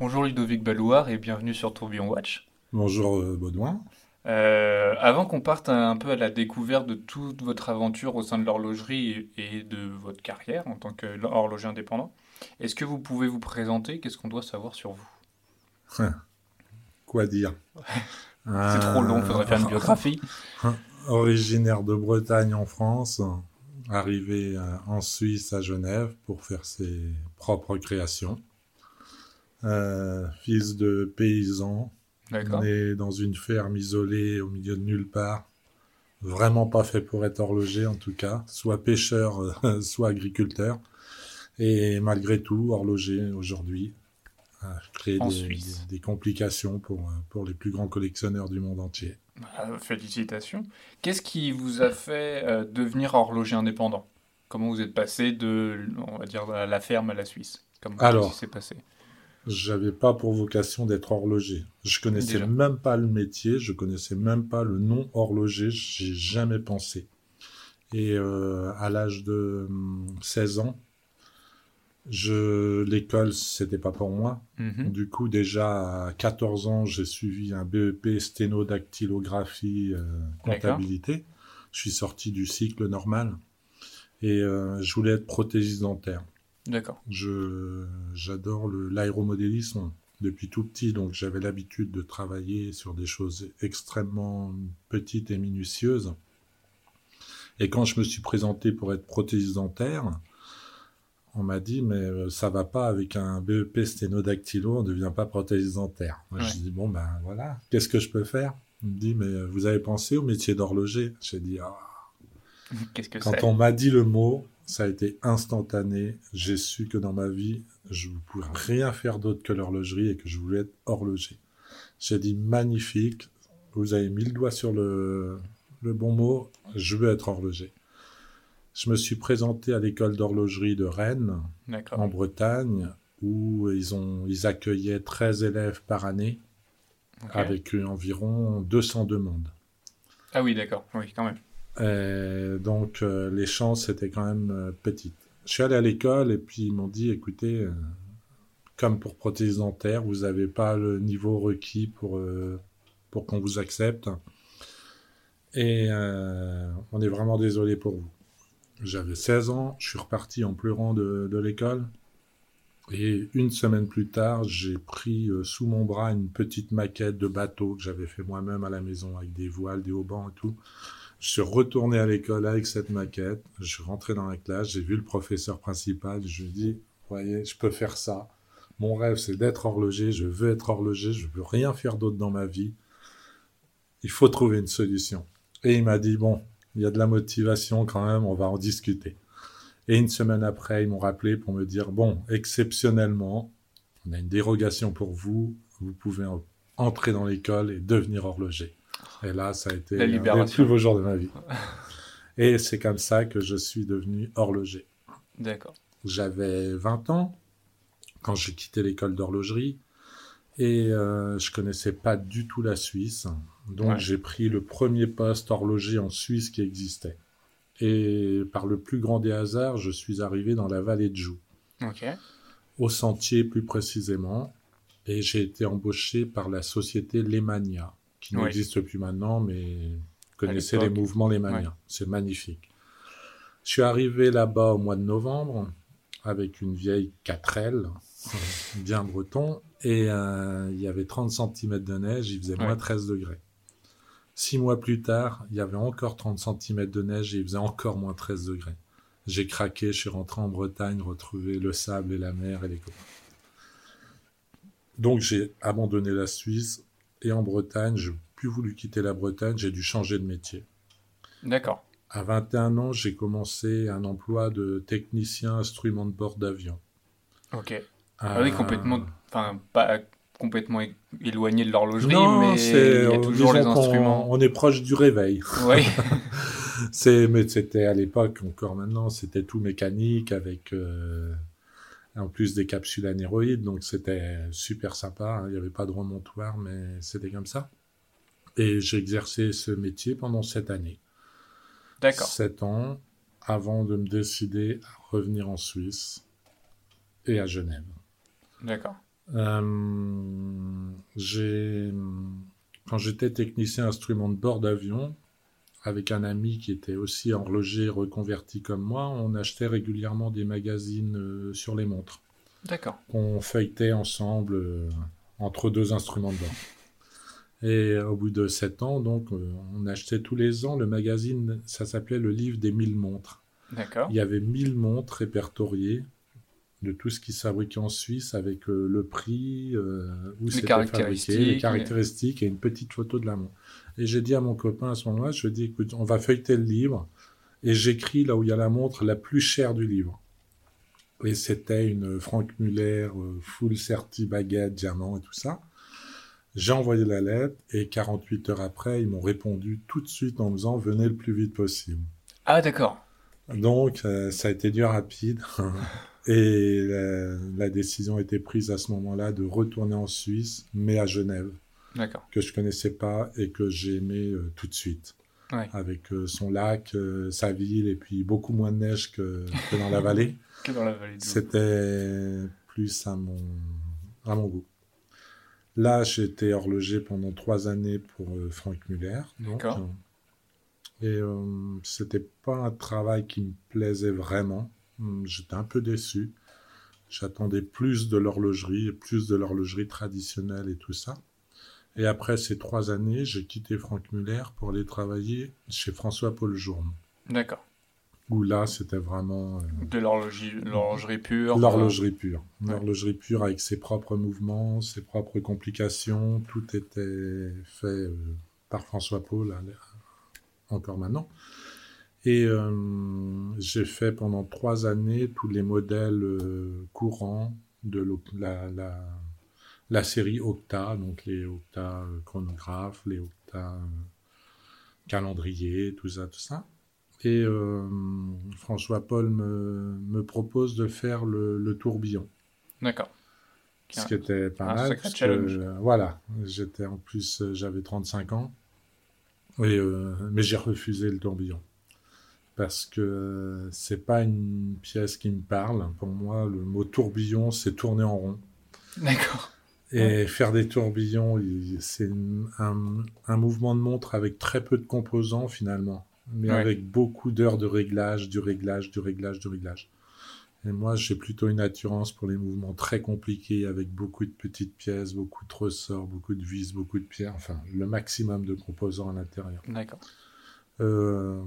Bonjour Ludovic Balouard et bienvenue sur Tourbillon Watch. Bonjour euh, Baudouin. Euh, avant qu'on parte un peu à la découverte de toute votre aventure au sein de l'horlogerie et de votre carrière en tant qu'horloger indépendant, est-ce que vous pouvez vous présenter? Qu'est-ce qu'on doit savoir sur vous? Quoi dire? C'est trop long, il faudrait faire une euh, biographie. Originaire de Bretagne en France, arrivé en Suisse à Genève pour faire ses propres créations. Euh, fils de paysan, né dans une ferme isolée au milieu de nulle part. Vraiment pas fait pour être horloger en tout cas, soit pêcheur, soit agriculteur. Et malgré tout, horloger aujourd'hui, a créé des, des, complications pour, pour les plus grands collectionneurs du monde entier. Bah, félicitations. Qu'est-ce qui vous a fait euh, devenir horloger indépendant? Comment vous êtes passé de, on va dire, la ferme à la Suisse? Comment Alors, s'est passé? J'avais pas pour vocation d'être horloger. Je connaissais même pas le métier, je connaissais même pas le nom horloger, j'ai jamais pensé. Et euh, à l'âge de 16 hum, ans, je l'école c'était pas pour moi. Mhm. Du coup déjà à 14 ans, j'ai suivi un BEP sténodactylographie euh, comptabilité. Je suis sorti du cycle normal et euh, je voulais être prothésiste dentaire. D'accord. Je j'adore l'aéromodélisme depuis tout petit, donc j'avais l'habitude de travailler sur des choses extrêmement petites et minutieuses. Et quand je me suis présenté pour être prothésiste dentaire, on m'a dit mais euh, ça va pas avec un BEP sténodactylo, on ne devient pas prothésiste dentaire. Moi, Je dis bon ben voilà, qu'est-ce que je peux faire? Il me dit mais euh, vous avez pensé au métier d'horloger? J'ai dit ah. Qu'est-ce que Quand on m'a dit le mot, ça a été instantané. J'ai su que dans ma vie, je ne pouvais rien faire d'autre que l'horlogerie et que je voulais être horloger. J'ai dit magnifique, vous avez mis le doigt sur le, le bon mot, je veux être horloger. Je me suis présenté à l'école d'horlogerie de Rennes, en Bretagne, où ils, ont, ils accueillaient 13 élèves par année, avec environ 200 demandes. Ah oui, d'accord, oui, quand même. Donc, euh, les chances étaient quand même euh, petites. Je suis allé à l'école et puis ils m'ont dit, écoutez, euh, comme pour prothèse dentaire, vous n'avez pas le niveau requis pour, pour qu'on vous accepte. Et on est vraiment désolé pour vous. J'avais 16 ans, je suis reparti en pleurant de, de l'école. Et une semaine plus tard, j'ai pris euh, sous mon bras une petite maquette de bateau que j'avais fait moi-même à la maison avec des voiles, des haubans et tout. Je suis retourné à l'école avec cette maquette. Je suis rentré dans la classe, j'ai vu le professeur principal. Je lui ai dit, voyez, je peux faire ça. Mon rêve, c'est d'être horloger. Je veux être horloger. Je veux rien faire d'autre dans ma vie. Il faut trouver une solution. Et il m'a dit, bon, il y a de la motivation quand même, on va en discuter. Et une semaine après, ils m'ont rappelé pour me dire, bon, exceptionnellement, on a une dérogation pour vous, vous pouvez entrer dans l'école et devenir horloger. Et là, ça a été le plus beau jour de ma vie. Et c'est comme ça que je suis devenu horloger. D'accord. J'avais 20 ans quand j'ai quitté l'école d'horlogerie et euh, je connaissais pas du tout la Suisse. Donc j'ai pris le premier poste horloger en Suisse qui existait. Et par le plus grand des hasards, je suis arrivé dans la vallée de Joux. Au sentier plus précisément. Et j'ai été embauché par la société Lemania, qui n'existe plus maintenant, mais connaissez les mouvements Lemania. C'est magnifique. Je suis arrivé là-bas au mois de novembre avec une vieille 4L, bien breton, et euh, il y avait 30 cm de neige, il faisait moins 13 degrés. Six mois plus tard, il y avait encore 30 cm de neige et il faisait encore moins 13 degrés. J'ai craqué, je suis rentré en Bretagne, retrouver le sable et la mer et les copains. Donc j'ai abandonné la Suisse et en Bretagne, je n'ai plus voulu quitter la Bretagne, j'ai dû changer de métier. D'accord. À 21 ans, j'ai commencé un emploi de technicien instrument de bord d'avion. Ok. Ah oui, complètement. Enfin, pas complètement éloigné de l'horlogerie, mais il y a euh, toujours les instruments. On, est proche du réveil. Oui. c'est, mais c'était à l'époque, encore maintenant, c'était tout mécanique avec euh, en plus des capsules anéroïdes, donc c'était super sympa. Hein. Il n'y avait pas de remontoir, mais c'était comme ça. Et j'ai exercé ce métier pendant sept années. D'accord. Sept ans avant de me décider à revenir en Suisse et à Genève. D'accord. Euh, j'ai, quand j'étais technicien instrument de bord d'avion, avec un ami qui était aussi horloger reconverti comme moi, on achetait régulièrement des magazines euh, sur les montres. D'accord. qu'on feuilletait ensemble euh, entre deux instruments de bord. Et au bout de sept ans, donc, euh, on achetait tous les ans le magazine, ça s'appelait le livre des mille montres. D'accord. Il y avait mille montres répertoriées de tout ce qui se fabriquait en Suisse avec euh, le prix, euh, où c'était fabriqué, les caractéristiques et une petite photo de la montre. Et j'ai dit à mon copain à ce moment-là, je lui ai dit, écoute, on va feuilleter le livre et j'écris là où il y a la montre la plus chère du livre. Et c'était une Franck Muller euh, full certi baguette, diamant et tout ça. J'ai envoyé la lettre et 48 heures après, ils m'ont répondu tout de suite en me disant venez le plus vite possible. Ah, d'accord. Donc, euh, ça a été du rapide. Et la, la décision a été prise à ce moment-là de retourner en Suisse, mais à Genève, que je connaissais pas et que j'ai aimé euh, tout de suite. Ouais. Avec euh, son lac, euh, sa ville et puis beaucoup moins de neige que, que dans la vallée. Que dans la vallée C'était plus à mon, à mon goût. Là, j'ai été horloger pendant trois années pour euh, Frank Muller. D'accord. et c'était pas un travail qui me plaisait vraiment. Hum, J'étais un peu déçu. J'attendais plus de l'horlogerie, plus de l'horlogerie traditionnelle et tout ça. Et après ces trois années, j'ai quitté Frank Muller pour aller travailler chez François-Paul Journe. D'accord. Où là, c'était vraiment euh, De l'horlogerie pure. L'horlogerie pure. Ouais. L'horlogerie pure avec ses propres mouvements, ses propres complications. Tout était fait euh, par François Paul, à l'ère- encore maintenant. Et euh, j'ai fait pendant trois années tous les modèles euh, courants de la, la, la série Octa, donc les Octa euh, chronographes, les Octa euh, calendrier, tout ça, tout ça. Et euh, François Paul me, me propose de faire le, le tourbillon, D'accord. ce qui était pas mal. parce que, voilà, j'étais en plus, j'avais 35 ans, et, mais j'ai refusé le tourbillon parce que c'est pas une pièce qui me parle. Pour moi, le mot tourbillon, c'est tourner en rond. D'accord. Et faire des tourbillons, il- c'est un, un mouvement de montre avec très peu de composants finalement, mais Ouais. avec beaucoup d'heures de réglage, du réglage, du réglage, du réglage. Et moi, j'ai plutôt une attirance pour les mouvements très compliqués avec beaucoup de petites pièces, beaucoup de ressorts, beaucoup de vis, beaucoup de pierres, enfin le maximum de composants à l'intérieur. D'accord. Euh,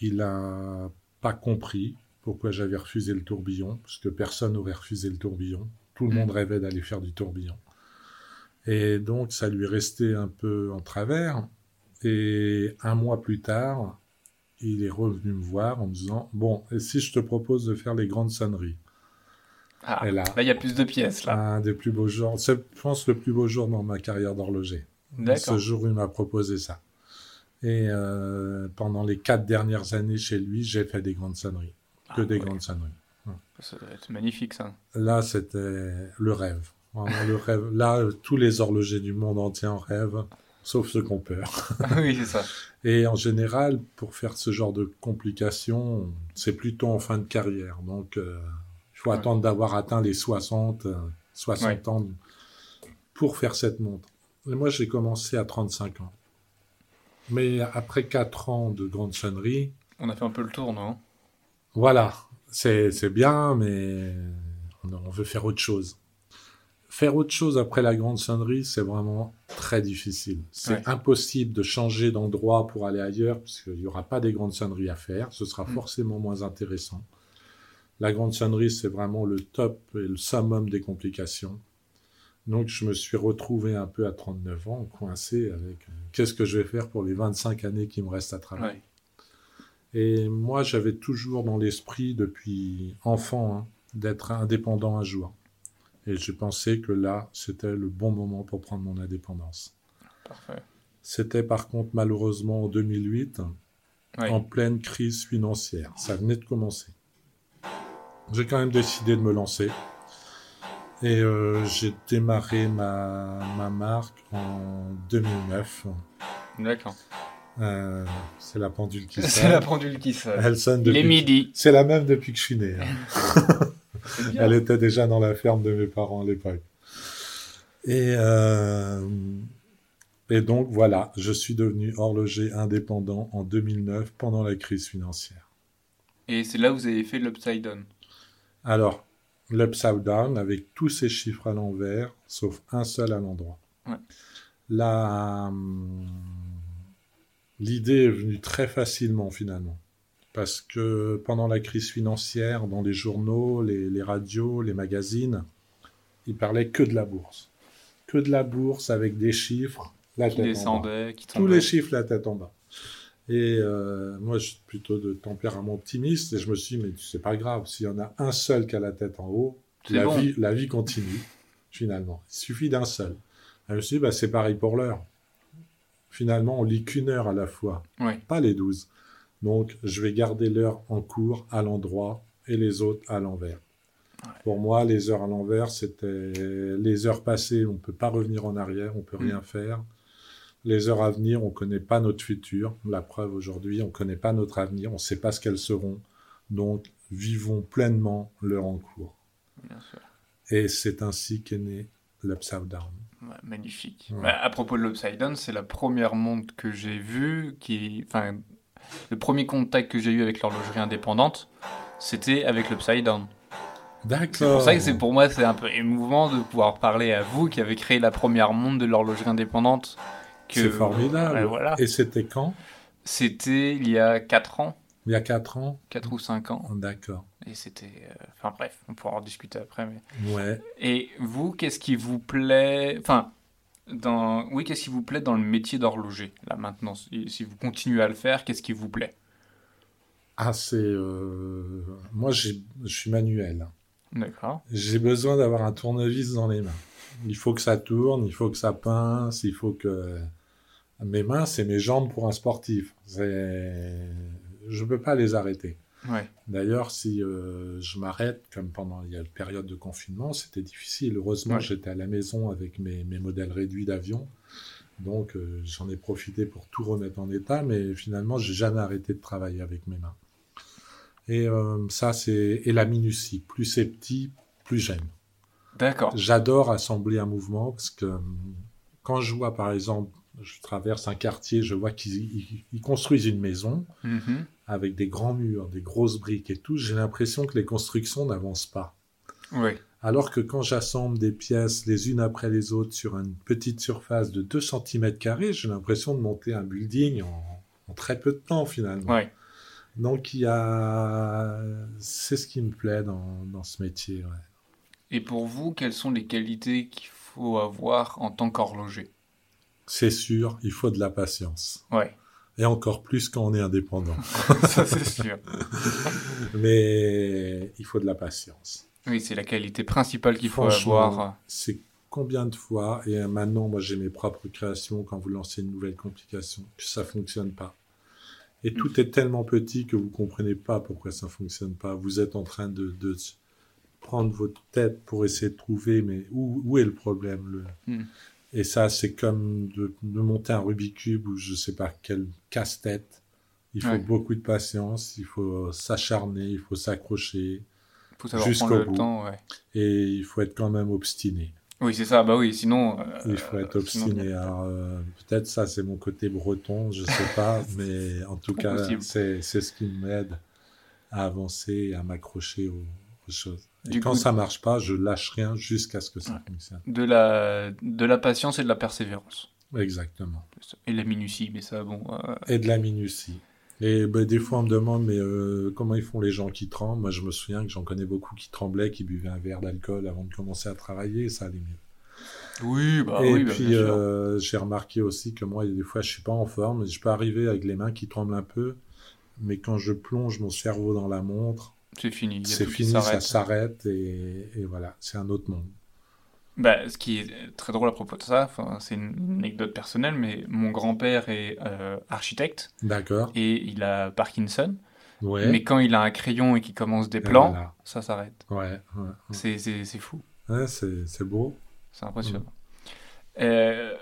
il a pas compris pourquoi j'avais refusé le tourbillon, parce que personne n'aurait refusé le tourbillon. Tout le Mm. monde rêvait d'aller faire du tourbillon. Et donc, ça lui est resté un peu en travers. Et un mois plus tard, il est revenu me voir en me disant Bon, et si je te propose de faire les grandes sonneries? Ah, Et là, il y a plus de pièces, là. un des plus beaux jours, c'est, je pense, le plus beau jour dans ma carrière d'horloger. Ce jour où il m'a proposé ça. Et euh, pendant les quatre dernières années chez lui, j'ai fait des grandes sonneries. Que Ah, des ouais. grandes sonneries. Ça doit être magnifique, ça. Là, c'était le rêve. Vraiment le rêve. Là, euh, tous les horlogers du monde entier en rêvent, sauf ceux qui ont peur. oui, c'est ça. Et en général, pour faire ce genre de complications, c'est plutôt en fin de carrière. Donc, euh, il faut Ouais. attendre d'avoir atteint les 60, euh, 60 ans pour faire cette montre. Et moi, j'ai commencé à 35 ans. Mais après 4 ans de grande sonnerie, On a fait un peu le tour, non? voilà, c'est bien, mais on, veut faire autre chose. Faire autre chose après la grande sonnerie, c'est vraiment très difficile. C'est Ouais. impossible de changer d'endroit pour aller ailleurs, parce qu'il n'y aura pas des grandes sonneries à faire. Ce sera Mm. forcément moins intéressant. La grande sonnerie, c'est vraiment le top et le summum des complications. Donc, je me suis retrouvé un peu à 39 ans, coincé avec euh, qu'est-ce que je vais faire pour les 25 années qui me restent à travailler? Ouais. Et moi, j'avais toujours dans l'esprit, depuis enfant, hein, d'être indépendant un jour. Et je pensais que là, c'était le bon moment pour prendre mon indépendance. Parfait. C'était par contre malheureusement en 2008, Oui. en pleine crise financière. Ça venait de commencer. J'ai quand même décidé de me lancer. Et euh, j'ai démarré ma, ma marque en 2009. D'accord. Euh, c'est la pendule qui C'est la sonne. pendule qui sonne. Elle sonne Il est depuis midi. C'est la même depuis que je suis né. hein. Elle était déjà dans la ferme de mes parents à l'époque. Et, euh, et donc voilà, je suis devenu horloger indépendant en 2009 pendant la crise financière. Et c'est là où vous avez fait l'Upside Down. Alors, l'Upside Down avec tous ces chiffres à l'envers, sauf un seul à l'endroit. Ouais. La, hum, l'idée est venue très facilement finalement. Parce que pendant la crise financière, dans les journaux, les, les radios, les magazines, ils parlaient que de la bourse. Que de la bourse avec des chiffres, la Qui tête en bas. descendait, qui Tous les chiffres, la tête en bas. Et euh, moi, je suis plutôt de tempérament optimiste et je me suis dit, mais c'est pas grave, s'il y en a un seul qui a la tête en haut, la, bon. vie, la vie continue, finalement. Il suffit d'un seul. Et je me suis dit, bah, c'est pareil pour l'heure. Finalement, on lit qu'une heure à la fois, pas les douze. Donc, je vais garder l'heure en cours à l'endroit et les autres à l'envers. Pour moi, les heures à l'envers, c'était les heures passées, on ne peut pas revenir en arrière, on peut Mm. rien faire. Les heures à venir, on ne connaît pas notre futur. La preuve aujourd'hui, on ne connaît pas notre avenir, on ne sait pas ce qu'elles seront. Donc, vivons pleinement l'heure en cours. Bien sûr. Et c'est ainsi qu'est né l'Upside Down. Ouais, magnifique. Ouais. Bah, à propos de l'Upside Down, c'est la première montre que j'ai vue qui. Enfin, le premier contact que j'ai eu avec l'horlogerie indépendante, c'était avec l'Upside Down. D'accord. C'est pour ça que c'est pour moi c'est un peu émouvant de pouvoir parler à vous qui avez créé la première montre de l'horlogerie indépendante. Que- C'est formidable. Voilà. Et c'était quand? C'était il y a 4 ans, Il y a quatre ans? 4 ou 5 ans. D'accord. Et c'était. euh, Enfin bref, on pourra en discuter après. Mais... Ouais. Et vous, qu'est-ce qui vous plaît Enfin, dans... oui, qu'est-ce qui vous plaît dans le métier d'horloger Là maintenant, si vous continuez à le faire, qu'est-ce qui vous plaît? Ah, c'est. euh, Moi, je suis manuel. D'accord. J'ai besoin d'avoir un tournevis dans les mains. Il faut que ça tourne, il faut que ça pince, il faut que. Mes mains, c'est mes jambes pour un sportif. Je peux pas les arrêter. Ouais. D'ailleurs, si euh, je m'arrête, comme pendant il y a la période de confinement, c'était difficile. Heureusement, Ouais. j'étais à la maison avec mes, mes modèles réduits d'avion. Donc, euh, j'en ai profité pour tout remettre en état, mais finalement, j'ai jamais arrêté de travailler avec mes mains. Et euh, ça, c'est et la minutie. Plus c'est petit, plus j'aime. D'accord. J'adore assembler un mouvement parce que hum, quand je vois, par exemple, je traverse un quartier, je vois qu'ils ils- ils construisent une maison Mhm. avec des grands murs, des grosses briques et tout, j'ai l'impression que les constructions n'avancent pas. Oui. Alors que quand j'assemble des pièces les unes après les autres sur une petite surface de 2 cm, j'ai l'impression de monter un building en, en très peu de temps finalement. Donc il y a... C'est ce qui me plaît dans, dans ce métier. ouais. Et pour vous, quelles sont les qualités qu'il faut avoir en tant qu'horloger? C'est sûr, il faut de la patience. Ouais. Et encore plus quand on est indépendant. Ça c'est sûr. Mais il faut de la patience. Oui, c'est la qualité principale qu'il faut avoir. C'est combien de fois, et maintenant, moi j'ai mes propres créations, quand vous lancez une nouvelle complication, que ça fonctionne pas. Et tout est tellement petit que vous comprenez pas pourquoi ça fonctionne pas. Vous êtes en train de, de prendre votre tête pour essayer de trouver, mais où, où est le problème le... Hmm. Et ça, c'est comme de, de monter un Rubik's Cube ou je sais pas quel casse-tête. Il faut Ouais. beaucoup de patience, il faut s'acharner, il faut s'accrocher, Il faut savoir jusqu'au bout. temps. Ouais. et il faut être quand même obstiné. Oui, c'est ça. Bah oui, sinon. euh, Il faut être sinon, obstiné. Alors, euh, peut-être ça, c'est mon côté breton, je sais pas, mais en tout cas, c'est ce qui m'aide à avancer et à m'accrocher aux, aux choses. Et Du quand coup- ça marche pas, je lâche rien jusqu'à ce que ça Ouais. fonctionne. De la, de la patience et de la persévérance. Exactement. Et la minutie, mais ça, bon. euh, Et de la minutie. Et ben, des fois, on me demande, mais euh, comment ils font les gens qui tremblent? Moi, je me souviens que j'en connais beaucoup qui tremblaient, qui buvaient un verre d'alcool avant de commencer à travailler, et ça allait mieux. Oui, bah et oui, bah, puis, euh, j'ai remarqué aussi que moi, des fois, je suis pas en forme. Je peux arriver avec les mains qui tremblent un peu, mais quand je plonge mon cerveau dans la montre, C'est fini. c'est fini, ça s'arrête. et, et voilà, c'est un autre monde. Bah, ce qui est très drôle à propos de ça, c'est une anecdote personnelle, mais mon grand-père est euh, architecte D'accord et il a Parkinson. Ouais. Mais quand il a un crayon et qu'il commence des plans, voilà. ça s'arrête. Ouais, ouais, ouais. C'est fou. Ouais, c'est c'est beau. C'est impressionnant. Euh,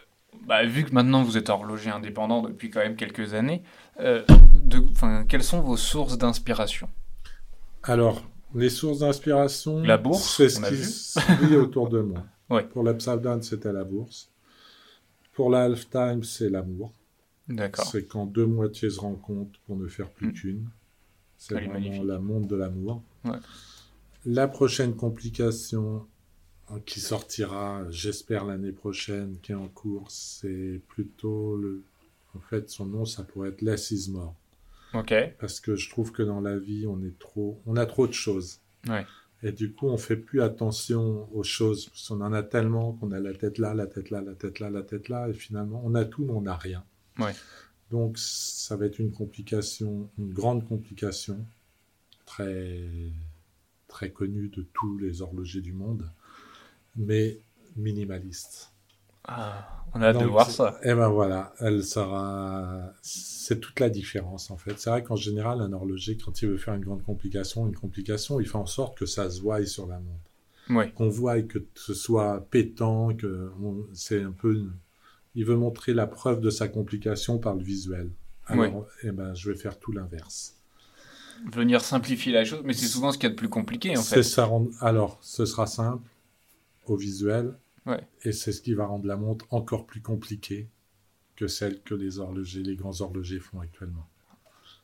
bah, vu que maintenant vous êtes horloger indépendant depuis quand même quelques années, euh, de, quelles sont vos sources d'inspiration? Alors, les sources d'inspiration, La bourse, c'est ce qui se autour de moi. Ouais. Pour l'Upside Down, c'était la bourse. Pour la Half-Time, c'est l'amour. D'accord. C'est quand deux moitiés se rencontrent pour ne faire plus Mm. qu'une. C'est vraiment magnifique. la montre de l'amour. Ouais. La prochaine complication euh, qui sortira, j'espère, l'année prochaine, qui est en cours, c'est plutôt le. En fait, son nom, ça pourrait être Less is Parce que je trouve que dans la vie, on est trop. On a trop de choses. Ouais. Et du coup, on fait plus attention aux choses. Parce qu'on en a tellement qu'on a la tête là, la tête là, la tête là, la tête là. Et finalement, on a tout, mais on n'a rien. Ouais. Donc, ça va être une complication, une grande complication, très, très connue de tous les horlogers du monde, mais minimaliste. Ah, on a hâte de voir ça. Et ben voilà, elle sera. C'est toute la différence en fait. C'est vrai qu'en général, un horloger, quand il veut faire une grande complication, une complication, il fait en sorte que ça se voie sur la montre. Oui. Qu'on voie que ce soit pétant, que on- c'est un peu. Il veut montrer la preuve de sa complication par le visuel. Alors, eh ben, je vais faire tout l'inverse. Venir simplifier la chose, mais c'est souvent ce qu'il y a de plus compliqué en fait. ça. rend- Alors, ce sera simple au visuel. Ouais. Et c'est ce qui va rendre la montre encore plus compliquée que celle que les horlogers, les grands horlogers font actuellement.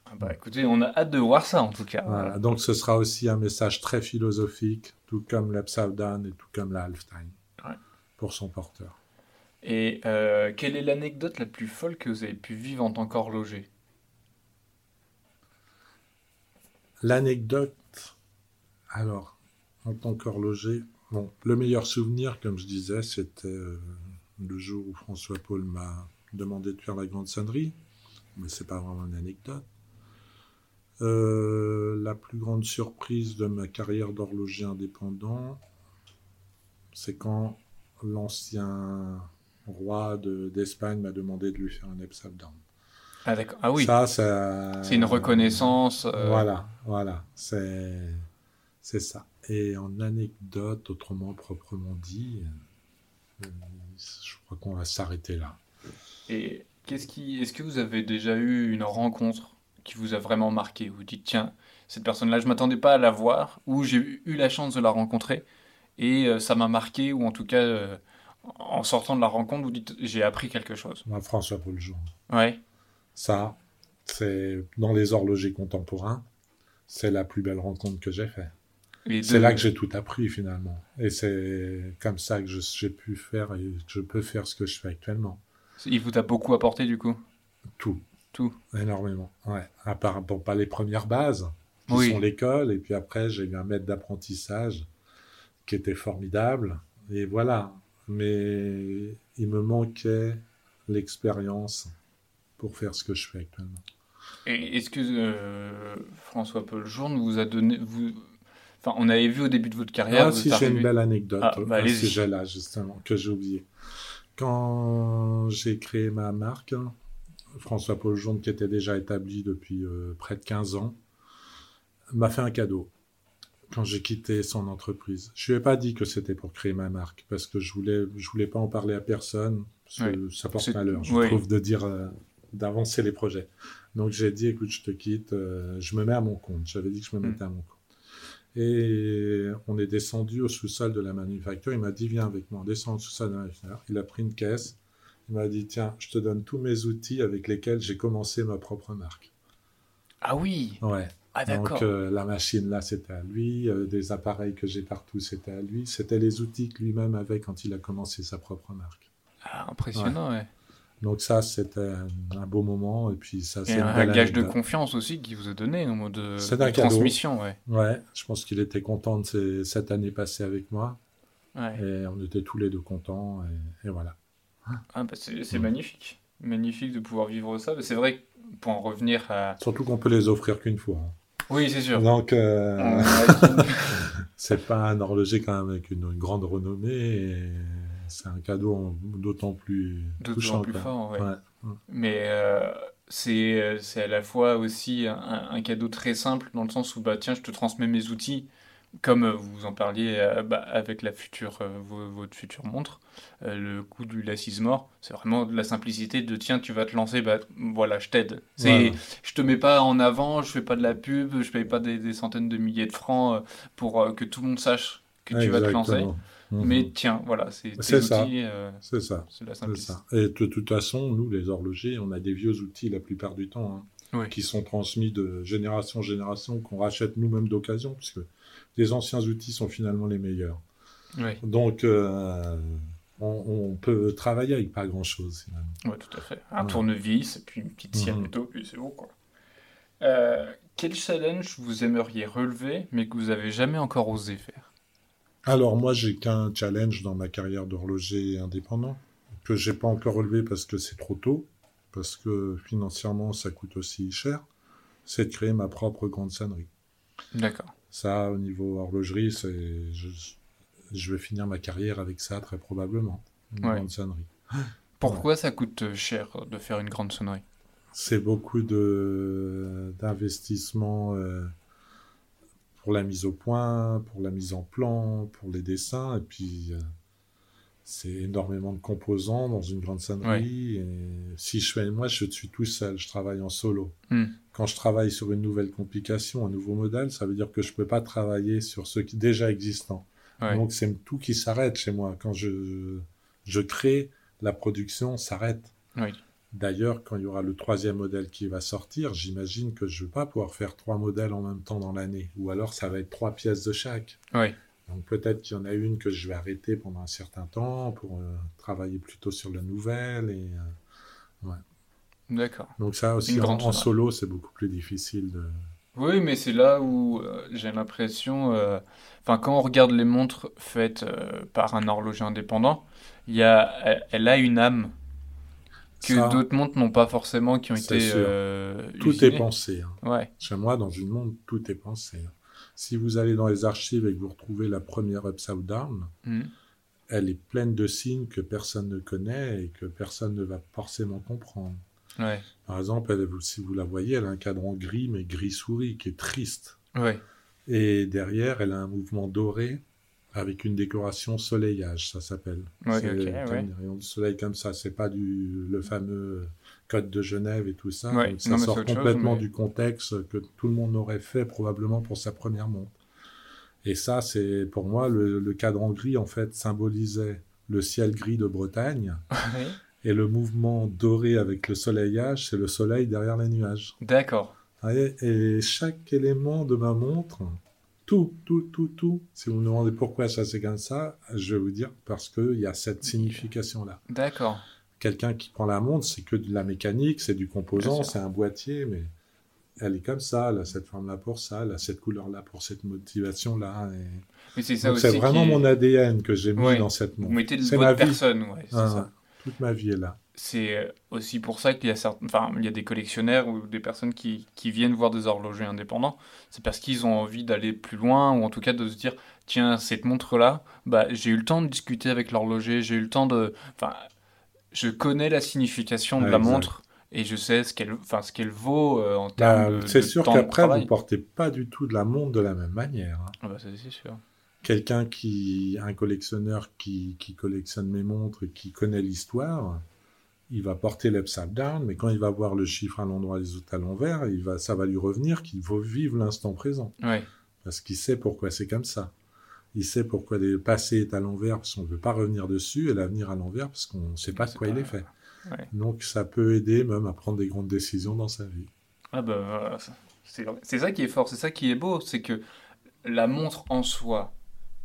Ah bah écoutez, on a hâte de voir ça en tout cas. Voilà. Donc, ce sera aussi un message très philosophique, tout comme Down et tout comme la Halftime. Ouais. Pour son porteur. Et euh, quelle est l'anecdote la plus folle que vous avez pu vivre en tant qu'horloger? L'anecdote, alors, en tant qu'horloger, bon, le meilleur souvenir, comme je disais, c'était euh, le jour où François-Paul m'a demandé de faire la grande sonnerie, mais c'est pas vraiment une anecdote. Euh, la plus grande surprise de ma carrière d'horloger indépendant, c'est quand l'ancien roi de- d'Espagne m'a demandé de lui faire un upside down. Ah. Ah oui, Ça, ça- c'est une reconnaissance. euh, Voilà, voilà, c'est c'est ça. Et en anecdote, autrement proprement dit, euh, je crois qu'on va s'arrêter là. Et qu'est-ce qui, est-ce que vous avez déjà eu une rencontre qui vous a vraiment marqué Vous dites tiens, cette personne-là, je m'attendais pas à la voir, ou j'ai eu la chance de la rencontrer et euh, ça m'a marqué, ou en tout cas euh, en sortant de la rencontre, vous dites j'ai appris quelque chose. Moi, François Paul Jour. Ouais. Ça, c'est dans les horlogers contemporains, c'est la plus belle rencontre que j'ai faite. C'est là que j'ai tout appris finalement. Et c'est comme ça que j'ai pu faire et que je peux faire ce que je fais actuellement. Il vous a beaucoup apporté du coup? Tout. Tout. Énormément. Ouais. À part, bon, pas les premières bases, qui Oui. sont l'école, et puis après, j'ai eu un maître d'apprentissage qui était formidable. Et voilà. Mais il me manquait l'expérience pour faire ce que je fais actuellement. Et est-ce que euh, François Paul Journe vous a donné, vous, enfin, on avait vu au début de votre carrière. Ah, si j'ai une belle anecdote Ah, bah, à ce allez-y. sujet-là, justement, que j'ai oublié. Quand j'ai créé ma marque, François Paul Journe, qui était déjà établi depuis euh, près de 15 ans, m'a fait un cadeau quand j'ai quitté son entreprise. Je lui ai pas dit que c'était pour créer ma marque, parce que je voulais, je voulais pas en parler à personne, parce que ça porte malheur, je trouve, de dire, euh, d'avancer les projets. Donc j'ai dit, écoute, je te quitte, euh, je me mets à mon compte. J'avais dit que je me Mm. mettais à mon compte. Et on est descendu au sous-sol de la manufacture. Il m'a dit, viens avec moi, on descend au sous-sol de la manufacture. Il a pris une caisse. Il m'a dit, tiens, je te donne tous mes outils avec lesquels j'ai commencé ma propre marque. Ah oui. Ouais. Ah. Donc euh, la machine là, c'était à lui. euh, des appareils que j'ai partout, c'était à lui. C'était les outils que lui-même avait quand il a commencé sa propre marque. Ah, impressionnant, ouais. Donc ça, c'était un, beau moment. Et puis ça, c'est un gage de confiance aussi qu'il vous a donné de, C'est de un transmission, ouais. Ouais, je pense qu'il était content de ces- cette année passée avec moi. Ouais. Et on était tous les deux contents. Et, et voilà. Ah, bah, c'est magnifique. Magnifique de pouvoir vivre ça. Mais C'est vrai que pour en revenir à. Surtout qu'on peut les offrir qu'une fois. hein. Oui, c'est sûr. Donc, euh, c'est pas un horloger quand même avec une grande renommée. et C'est un cadeau d'autant plus D'autant touchant. plus fort, ouais. Ouais. Mais euh, c'est à la fois aussi un, un cadeau très simple dans le sens où bah tiens je te transmets mes outils comme euh, vous en parliez euh, bah, avec la future vo- votre future montre le coup du lacis mort c'est vraiment de la simplicité de tiens tu vas te lancer bah voilà je t'aide c'est Voilà. je te mets pas en avant je fais pas de la pub je paye pas des, des centaines de milliers de francs pour que tout le monde sache que tu vas te lancer Mhm. Mais tiens, voilà, c'est ça. euh, C'est ça. c'est ça. Et de toute façon, nous, les horlogers, on a des vieux outils la plupart du temps, hein, Oui. qui sont transmis de génération en génération, qu'on rachète nous-mêmes d'occasion, puisque les anciens outils sont finalement les meilleurs. Oui, Donc, euh, on, on peut travailler avec pas grand-chose, ouais, tout à fait. Un Ouais. tournevis, et puis une petite scie à Mhm. métaux, puis c'est bon, quoi. Euh, quel challenge vous aimeriez relever, mais que vous avez jamais encore osé faire? Alors, moi, j'ai qu'un challenge dans ma carrière d'horloger indépendant, que j'ai pas encore relevé parce que c'est trop tôt, parce que financièrement, ça coûte aussi cher, c'est de créer ma propre grande sonnerie. D'accord. Ça, au niveau horlogerie, c'est, je, je vais finir ma carrière avec ça, très probablement. Une Ouais. grande sonnerie. Pourquoi ça coûte cher de faire une grande sonnerie? C'est beaucoup de, d'investissement euh, pour la mise au point, pour la mise en plan, pour les dessins, et puis euh, c'est énormément de composants dans une grande sonnerie. Et si je fais, moi, je suis tout seul, je travaille en solo. Hmm. Quand je travaille sur une nouvelle complication, un nouveau modèle, ça veut dire que je peux pas travailler sur ce qui est déjà existant. Ouais. Donc c'est tout qui s'arrête chez moi. Quand je, je crée, la production s'arrête. Oui. D'ailleurs, quand il y aura le troisième modèle qui va sortir, j'imagine que je ne vais pas pouvoir faire trois modèles en même temps dans l'année. Ou alors ça va être trois pièces de chaque. Oui. Donc peut-être qu'il y en a une que je vais arrêter pendant un certain temps pour euh, travailler plutôt sur la nouvelle. Et, euh, D'accord. donc ça aussi, en, solo, c'est beaucoup plus difficile. De... Oui, mais c'est là où euh, j'ai l'impression, enfin, quand on regarde les montres faites par un horloger indépendant, y a, elle, elle a une âme que Ça, d'autres montres n'ont pas forcément, qui ont été euh, tout usinées. est pensé. hein. Ouais, Chez moi, dans une montre, tout est pensé. hein. Si vous allez dans les archives et que vous retrouvez la première Upside Down, Mhm. elle est pleine de signes que personne ne connaît et que personne ne va forcément comprendre. ouais, Par exemple, elle- si vous la voyez, elle a un cadran gris, mais gris souris, qui est triste. ouais, Et derrière, elle a un mouvement doré avec une décoration soleillage, ça s'appelle. Ouais, c'est ok, comme ouais. des rayons soleil comme ça. C'est pas du le fameux code de Genève et tout ça. Ouais, Donc ça non, sort chose, complètement mais- du contexte que tout le monde aurait fait probablement pour sa première montre. Et ça, c'est pour moi le, le cadran gris en fait symbolisait le ciel gris de Bretagne et le mouvement doré avec le soleillage, c'est le soleil derrière les nuages. D'accord. Et chaque élément de ma montre, tout, tout, tout, tout. Si vous me demandez pourquoi ça c'est comme ça, je vais vous dire parce qu'il y a cette signification-là. D'accord. Quelqu'un qui prend la montre, c'est que de la mécanique, c'est du composant, c'est un boîtier, mais elle est comme ça, elle a cette forme-là pour ça, elle a cette couleur-là pour cette motivation-là. et- c'est vraiment est- mon ADN que j'ai mis Ouais. dans cette Vous montre. mettez de C'est votre ma vie. personne, ouais, c'est Ah, ça. Toute ma vie est là. C'est aussi pour ça qu'il y a certains, enfin, il y a des collectionneurs ou des personnes qui, qui viennent voir des horlogers indépendants. C'est parce qu'ils ont envie d'aller plus loin ou en tout cas de se dire, tiens, cette montre-là, bah, j'ai eu le temps de discuter avec l'horloger, j'ai eu le temps de, enfin, je connais la signification de Ouais, la exact. montre et je sais ce qu'elle, enfin, ce qu'elle vaut euh, en Bah, termes de, c'est sûr qu'après, vous portez pas du tout de la montre de la même manière. hein. Ah bah, c'est sûr. quelqu'un qui, un collectionneur qui, qui collectionne mes montres, et qui connaît l'histoire, il va porter l'upside down, mais quand il va voir le chiffre à l'endroit des autres à l'envers, il va, ça va lui revenir qu'il faut vivre l'instant présent. Ouais, Parce qu'il sait pourquoi c'est comme ça. Il sait pourquoi le passé est à l'envers parce qu'on ne veut pas revenir dessus et l'avenir à l'envers parce qu'on ne sait pas de quoi il est fait. ouais. Donc ça peut aider même à prendre des grandes décisions dans sa vie. Ah c'est c'est ça qui est fort, c'est ça qui est beau, c'est que la montre en soi,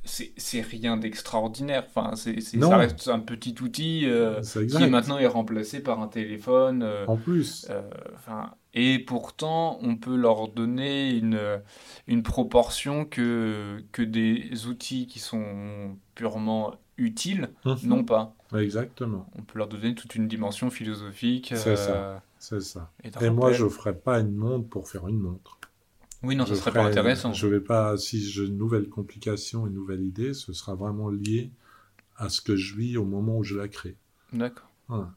c'est rien d'extraordinaire. Enfin, c'est ça reste un petit outil euh, qui maintenant est remplacé par un téléphone. euh, En plus, euh, enfin, et pourtant, on peut leur donner une, une proportion que, que des outils qui sont purement utiles Mhm. n'ont pas. exactement, On peut leur donner toute une dimension philosophique. C'est ça. ça. et, Et moi, je ne ferai pas une montre pour faire une montre. Oui, non, Je serait ferai- pas intéressant. Je vais pas, si j'ai une nouvelle complication, une nouvelle idée, ce sera vraiment lié à ce que je vis au moment où je la crée. D'accord. Voilà.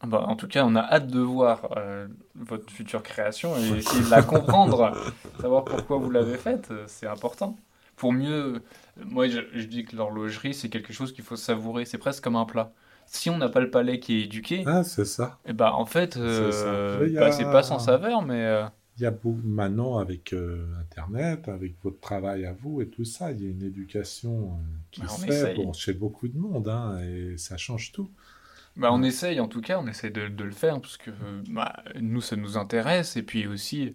Ah Bah, en tout cas, on a hâte de voir euh, votre future création et essayer de la comprendre, savoir pourquoi vous l'avez faite, euh, c'est important. Pour mieux, moi je, je dis que l'horlogerie c'est quelque chose qu'il faut savourer, c'est presque comme un plat. Si on n'a pas le palais qui est éduqué, Ah, c'est ça. et bah en fait, euh, C'est y bah, pas sans saveur, mais euh, il y a beaucoup, maintenant avec euh, Internet, avec votre travail à vous et tout ça, il y a une éducation euh, qui Bah, se fait pour- chez beaucoup de monde, hein, et ça change tout. Bah, on essaye, en tout cas, on essaye de, de le faire parce que bah, nous, ça nous intéresse. Et puis aussi,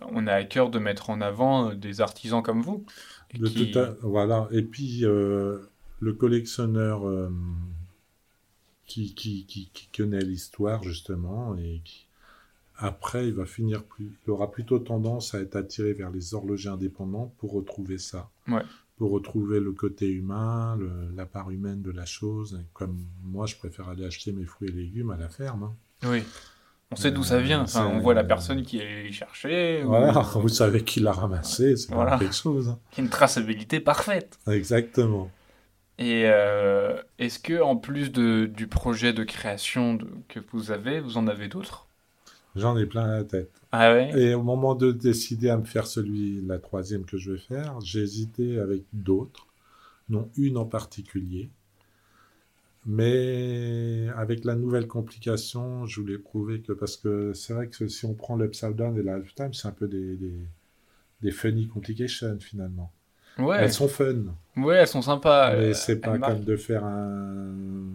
euh, on a à cœur de mettre en avant des artisans comme vous. et De qui- tout à- voilà. Et puis, euh, le collectionneur qui, qui, qui, qui connaît l'histoire, justement, et qui, après, il va finir plus, il aura plutôt tendance à être attiré vers les horlogers indépendants pour retrouver ça. Ouais. Pour retrouver le côté humain, le- la part humaine de la chose. Et comme moi, je préfère aller acheter mes fruits et légumes à la ferme. hein. Oui. On sait d'où ça vient. Enfin, on voit la personne qui est allée les chercher. ou- Voilà, vous savez qui l'a ramassé, c'est Voilà. quelque chose. hein. Une traçabilité parfaite. Exactement. Et euh, est-ce que, en plus de, du projet de création de- que vous avez, vous en avez d'autres? J'en ai plein la tête. Ah ouais? Et au moment de décider à me faire celui, la troisième que je vais faire, j'ai hésité avec d'autres, non une en particulier. Mais avec la nouvelle complication, je voulais prouver que, parce que c'est vrai que si on prend l'Upside Down et la Lifetime, c'est un peu des, des, des funny complications finalement. Ouais, Elles sont fun, ouais, elles sont sympas. mais euh, c'est pas comme de faire un-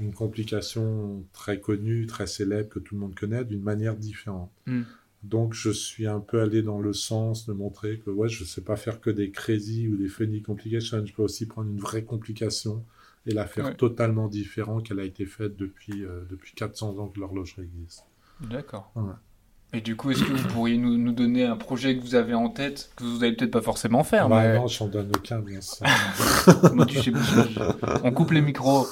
une complication très connue, très célèbre, que tout le monde connaît, d'une manière différente. Hmm. Donc je suis un peu allé dans le sens de montrer que ouais, je sais pas faire que des crazy ou des funny complications, je peux aussi prendre une vraie complication et la faire Ouais. totalement différente qu'elle a été faite depuis, euh, depuis 400 ans que l'horlogerie existe. D'accord. Ouais. Et du coup, est-ce que vous pourriez nous, nous donner un projet que vous avez en tête, que vous allez peut-être pas forcément faire, bah, mais non, j'en donne aucun, bien sûr. Moi, tu sais, on coupe les micros.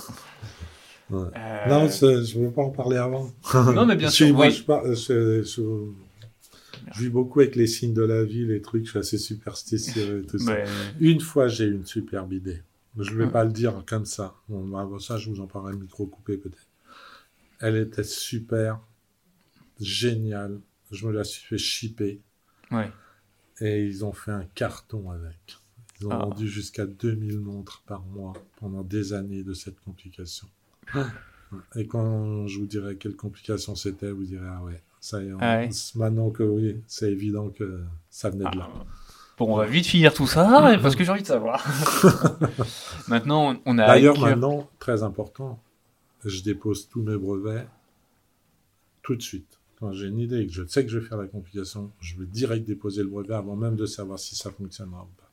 Ouais. Euh, Non, je ne veux pas en parler avant. non, mais bien sûr, moi, oui. je, par- je- je- je vis beaucoup avec les signes de la vie, les trucs, je suis assez superstitieux et tout ça. Une fois, j'ai eu une superbe idée. Je ne vais Ah. pas le dire comme ça. Bon, bah, bon, ça, je vous en parlerai le micro coupé peut-être. Elle était super, géniale. Je me la suis fait shipper ouais. et ils ont fait un carton avec. Ils ont Ah. vendu jusqu'à 2000 montres par mois pendant des années de cette complication. Et quand je vous dirai quelle complication c'était, vous direz ah ouais, ça y est. on- Ah ouais. Maintenant que oui, c'est évident que ça venait de là. Ah. Bon, on va vite finir tout ça, parce que j'ai envie de savoir. Maintenant, on- a. D'ailleurs, maintenant, très important, je dépose tous mes brevets tout de suite. Quand j'ai une idée et que je sais que je vais faire la complication, je vais direct déposer le brevet avant même de savoir si ça fonctionnera ou pas.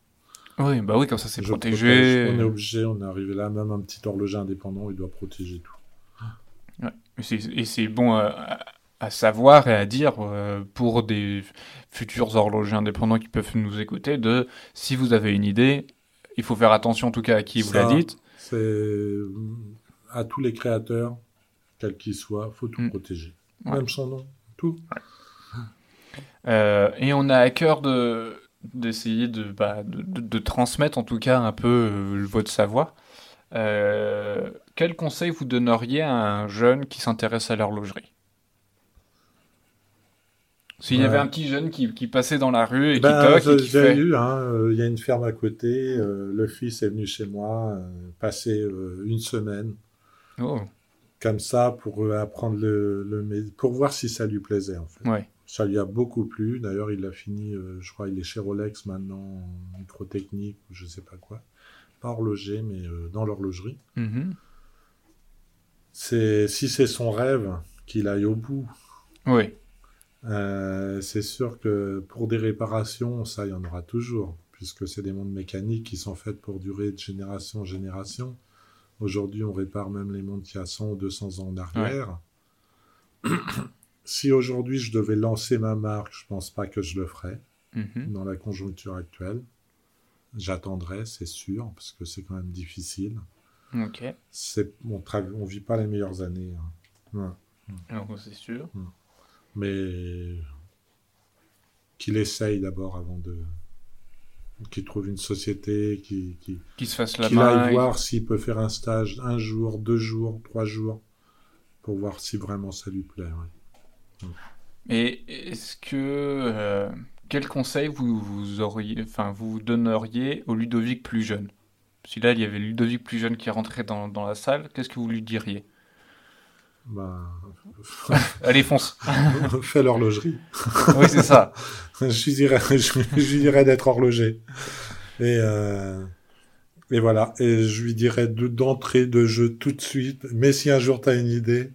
Oui, bah oui, comme ça c'est protégé. protège. On est obligé, on est arrivé là, même un petit horloger indépendant, il doit protéger tout. Et c'est- Et c'est bon à, savoir et à dire euh, pour des futurs horlogers indépendants qui peuvent nous écouter de si vous avez une idée, il faut faire attention en tout cas à qui vous l'a dites. C'est à tous les créateurs, quels qu'ils soient, faut tout Mm. protéger. Ouais. Même son nom, tout. Euh, et on a à cœur de d'essayer de, bah, de, de- de transmettre en tout cas un peu euh, votre savoir. Euh, quel conseil vous donneriez à un jeune qui s'intéresse à l'horlogerie? S'il y avait un petit jeune qui, qui passait dans la rue et Ben, qui toque et qui j'ai fait... eu, hein, euh, il y a une ferme à côté, euh, le fils est venu chez moi, passer une semaine, Oh, comme ça, pour apprendre le, le pour voir si ça lui plaisait, en fait. ouais. Ça lui a beaucoup plu, d'ailleurs, il a fini, euh, je crois, il est chez Rolex maintenant, en microtechnique, ou je sais pas quoi. Pas horloger, mais euh, dans l'horlogerie. Mhm. C'est, si c'est son rêve, qu'il aille au bout. Oui. Euh, c'est sûr que pour des réparations, ça, il y en aura toujours, puisque c'est des montres mécaniques qui sont faites pour durer de génération en génération. Aujourd'hui, on répare même les montres qui a 100 ou 200 ans en arrière. Si aujourd'hui je devais lancer ma marque, je pense pas que je le ferais Mhm. dans la conjoncture actuelle. J'attendrai, c'est sûr, parce que c'est quand même difficile. Ok. On, on vit pas les meilleures années. hein. Ouais. Alors, c'est sûr. mais qu'il essaye d'abord avant de qu'il trouve une société qui, qui Qu'il se fasse la qu'il main. aille voir s'il peut faire un stage un jour deux jours trois pour voir si vraiment ça lui plaît ouais. Et est-ce que euh, quel conseil vous, vous auriez, enfin vous donneriez au Ludovic plus jeune? Si là il y avait Ludovic plus jeune qui rentrait dans, dans la salle, qu'est-ce que vous lui diriez? Bah, Allez, fonce. fais l'horlogerie. oui, c'est ça. je lui dirais, je, dirais d'être horloger. Et, euh, et voilà. Et je lui dirais de- d'entrée de jeu tout de suite. Mais si un jour tu as une idée,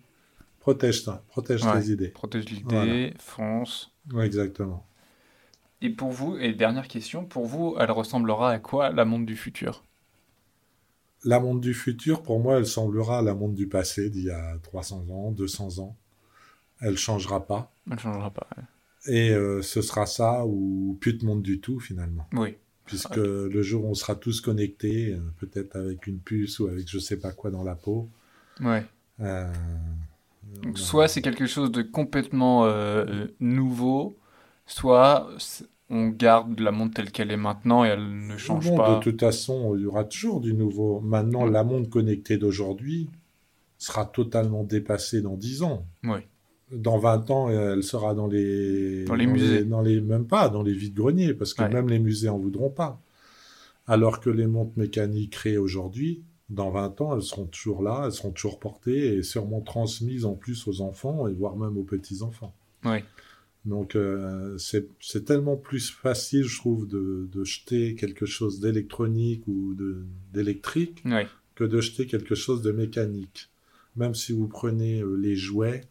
protège ça. Protège Ouais. tes idées. Protège l'idée, Voilà. fonce. Ouais, exactement. Et pour vous, et dernière question, pour vous, elle ressemblera à quoi la montre du futur? La montre du futur, pour moi, elle semblera à la montre du passé d'il y a 300 ans, 200 ans. Elle changera pas. Elle ne changera pas. ouais. Et euh, ce sera ça ou plus de montre du tout, finalement. Oui. Puisque le jour où on sera tous connectés, euh, peut-être avec une puce ou avec je sais pas quoi dans la peau, Ouais. euh, Donc, on- soit c'est quelque chose de complètement euh, euh, nouveau, soit on garde la montre telle qu'elle est maintenant et elle ne change pas. De toute façon, il y aura toujours du nouveau. Maintenant, la montre connectée d'aujourd'hui sera totalement dépassée dans 10 ans. Oui. Dans 20 ans, elle sera dans les... Dans les musées. dans les... Même pas, dans les vides-greniers, parce que Ouais. même les musées en voudront pas. Alors que les montres mécaniques créées aujourd'hui, dans 20 ans, elles seront toujours là, elles seront toujours portées et sûrement transmises en plus aux enfants et voire même aux petits-enfants. Oui. Donc euh, c'est tellement plus facile, je trouve, de, de jeter quelque chose d'électronique ou d'électrique Oui. que de jeter quelque chose de mécanique. Même si vous prenez euh, les jouets,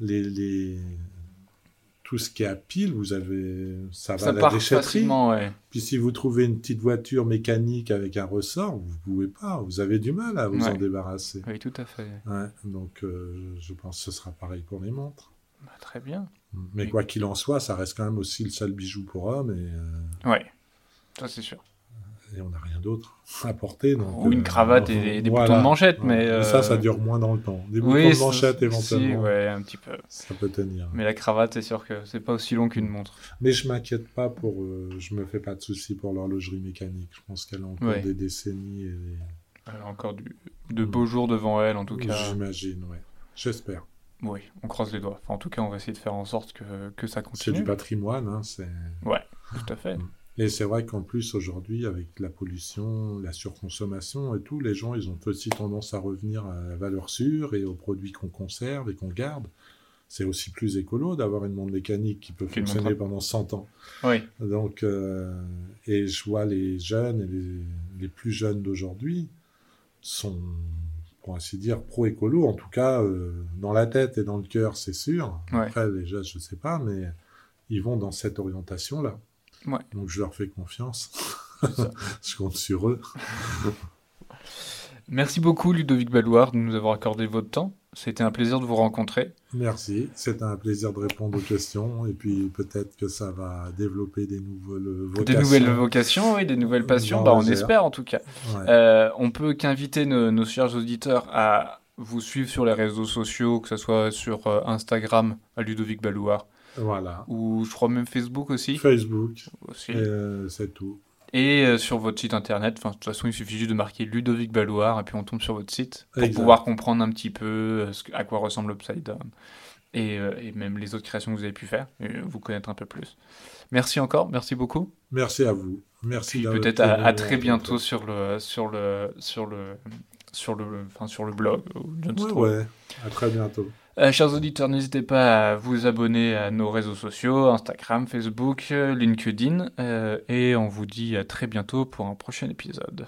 les, les... tout ce qui est à pile, vous avez ça va Ça à la déchetterie. ouais. Puis si vous trouvez une petite voiture mécanique avec un ressort, vous pouvez pas, vous avez du mal à vous Ouais. en débarrasser. Oui, tout à fait. Ouais, donc euh, je pense que ce sera pareil pour les montres. Bah, très bien. Mais quoi qu'il en soit, ça reste quand même aussi le seul bijou pour homme et, euh, Ouais. Ça, c'est sûr. Et on n'a rien d'autre à porter. Donc, Ou une euh, cravate et des, voilà. boutons de manchette, Ouais. mais. euh, Ça, ça dure moins dans le temps. Des boutons Oui, de ça- manchette si, éventuellement, ouais, un petit peu. ça peut tenir. Mais la cravate, c'est sûr que c'est pas aussi long qu'une montre. Mais je m'inquiète pas pour, euh, je me fais pas de soucis pour l'horlogerie mécanique. Je pense qu'elle a encore Ouais. des décennies et Elle a encore du, de Mm. beaux jours devant elle, en tout cas. j'imagine, ouais. J'espère. Oui, on croise les doigts. Enfin, en tout cas, on va essayer de faire en sorte que, que ça C'est continue. du patrimoine, hein, c'est. Tout à fait. Et c'est vrai qu'en plus, aujourd'hui, avec la pollution, la surconsommation et tout, les gens, ils ont aussi tendance à revenir à la valeur sûre et aux produits qu'on conserve et qu'on garde. C'est aussi plus écolo d'avoir une montre mécanique qui peut fonctionner pendant 100 ans. Oui, Donc, euh, et je vois les jeunes et les, les plus jeunes d'aujourd'hui sont, pour ainsi dire, pro-écolo, en tout cas, euh, dans la tête et dans le cœur, c'est sûr. Ouais. Après, les jeunes, je sais pas, mais ils vont dans cette orientation-là. Ouais. Donc, je leur fais confiance. je compte sur eux. Merci beaucoup, Ludovic Balloir, de nous avoir accordé votre temps. C'était un plaisir de vous rencontrer. Merci. C'était un plaisir de répondre aux questions. Et puis, peut-être que ça va développer des nouvelles vocations. Des nouvelles vocations, oui, des nouvelles passions. Bah, on espère, en tout cas. Ouais. Euh, on peut qu'inviter nos, nos chers auditeurs à vous suivre sur les réseaux sociaux, que ce soit sur euh, Instagram, à Ludovic Ballouard, Voilà. ou je crois même Facebook aussi. Facebook, aussi. euh, c'est tout. Et euh, sur votre site internet, de toute façon, il suffit juste de marquer Ludovic Ballouard et puis on tombe sur votre site pour Exact. pouvoir comprendre un petit peu euh, ce que- à quoi ressemble l'Upside Down et, euh, et même les autres créations que vous avez pu faire, et vous connaître un peu plus. Merci encore, merci beaucoup. Merci à vous. Merci peut-être à, très bientôt sur le sur le sur le sur le enfin sur le blog ou Ouais, ouais. À très bientôt. Euh, chers auditeurs, n'hésitez pas à vous abonner à nos réseaux sociaux, Instagram, Facebook, euh, LinkedIn, euh, et on vous dit à très bientôt pour un prochain épisode.